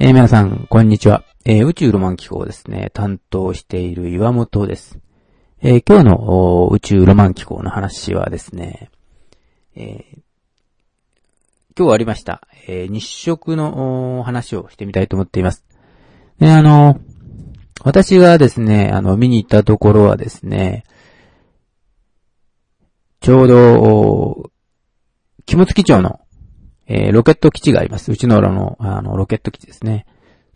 えー皆さん、こんにちは。えー宇宙ロマン機構ですね、担当している岩本です。えー今日の宇宙ロマン機構の話はですね、え今日ありました、え日食の話をしてみたいと思っています。で、あの、私がですね、あの、見に行ったところはですね、ちょうど、肝付町の、えーロケット基地があります。うちのらの、あの、ロケット基地ですね。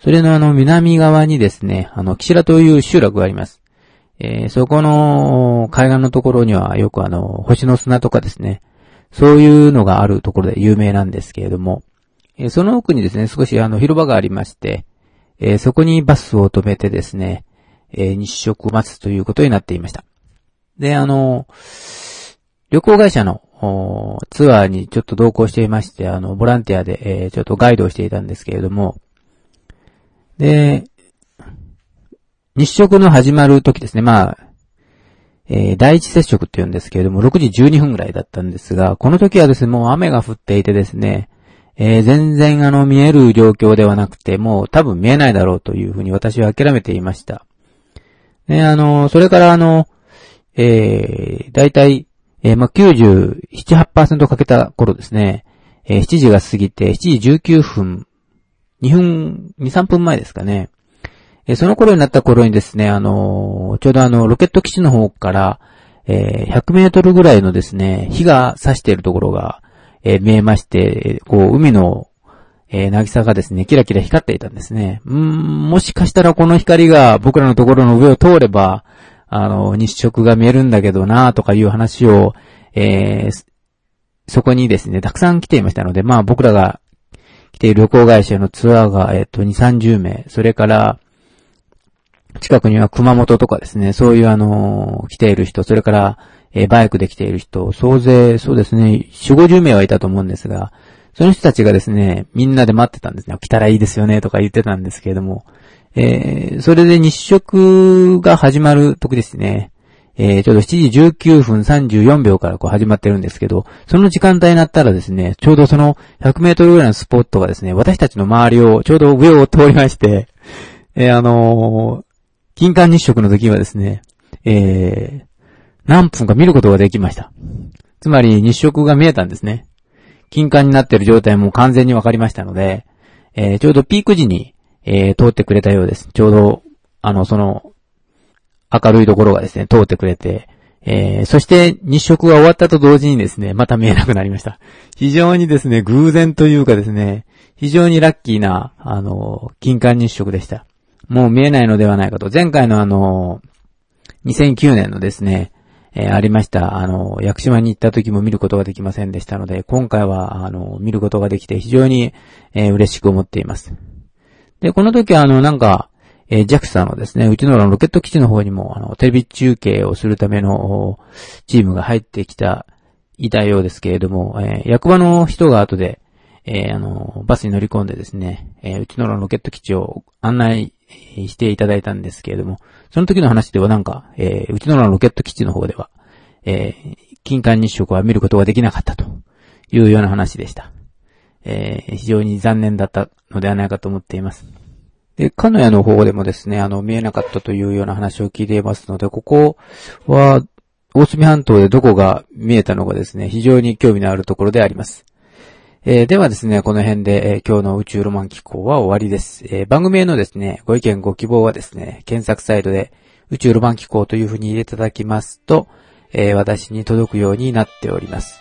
それのあの、南側にですね、あの、岸良という集落があります。えーそこの海岸のところにはよくあの、星の砂とかですね、そういうのがあるところで有名なんですけれども、えーその奥にですね、少しあの、広場がありまして、えーそこにバスを止めてですね、えー日食を待つということになっていました。で、あの、旅行会社のツアーにちょっと同行していまして、あの、ボランティアで、えーちょっとガイドをしていたんですけれども、で、日食の始まる時ですね、まあ、えー第一接触って言うんですけれども、6時12分ぐらいだったんですが、この時はですね、もう雨が降っていてですね、えー全然あの見える状況ではなくて、もう多分見えないだろうというふうに私は諦めていました。で、あの、それからあの、えー、だいたい、えーま、97、8%かけた頃ですね、えー7時が過ぎて、7時19分、2分、2、3分前ですかね。えーその頃になった頃にですね、あのーちょうどあの、ロケット基地の方から、えー100メートルぐらいのですね、火が差しているところが、え見えまして、こう、海の、えー、渚がですね、キラキラ光っていたんですね。うん、もしかしたらこの光が僕らのところの上を通れば、あの、日食が見えるんだけどなとかいう話を、えーそこにですね、たくさん来ていましたので、まあ僕らが来ている旅行会社のツアーが、えっ、と、2、30名、それから、近くには熊本とかですね、そういうあの、来ている人、それから、えーバイクで来ている人、総勢、そうですね、4、50名はいたと思うんですが、その人たちがですね、みんなで待ってたんですね。来たらいいですよね、とか言ってたんですけれども、えーそれで日食が始まる時ですね、えーちょうど7時19分34秒からこう始まってるんですけど、その時間帯になったらですね、ちょうどその100メートルぐらいのスポットがですね、私たちの周りを、ちょうど上を通りまして、えーあのー金環日食の時はですね、えー何分か見ることができました。つまり日食が見えたんですね。金環になってる状態も完全にわかりましたので、えーちょうどピーク時に、えー通ってくれたようです。ちょうど、あの、その、明るいところがですね、通ってくれて、えーそして日食が終わったと同時にですね、また見えなくなりました。非常にですね、偶然というかですね、非常にラッキーな、あの、金環日食でした。もう見えないのではないかと。前回のあの、2009年のですね、えーありました、あの、屋久島に行った時も見ることができませんでしたので、今回は、あの、見ることができて非常に、えー嬉しく思っています。で、この時は、あの、なんか、えー JAXA のですね、うちのロケット基地の方にも、あの、テレビ中継をするための、チームが入ってきた、いたようですけれども、えー役場の人が後で、えーあの、バスに乗り込んでですね、えうちのロケット基地を案内していただいたんですけれども、その時の話ではなんか、えうちのロケット基地の方では、えー金環日食は見ることができなかったというような話でした。えー非常に残念だったのではないかと思っています。で、カノヤの方でもですね、あの、見えなかったというような話を聞いていますので、ここは、大隅半島でどこが見えたのかですね、非常に興味のあるところであります。えーではですね、この辺で、えー今日の宇宙ロマン機構は終わりです。えー番組へのですね、ご意見ご希望はですね、検索サイトで宇宙ロマン機構というふうに入れていただきますと、え私に届くようになっております。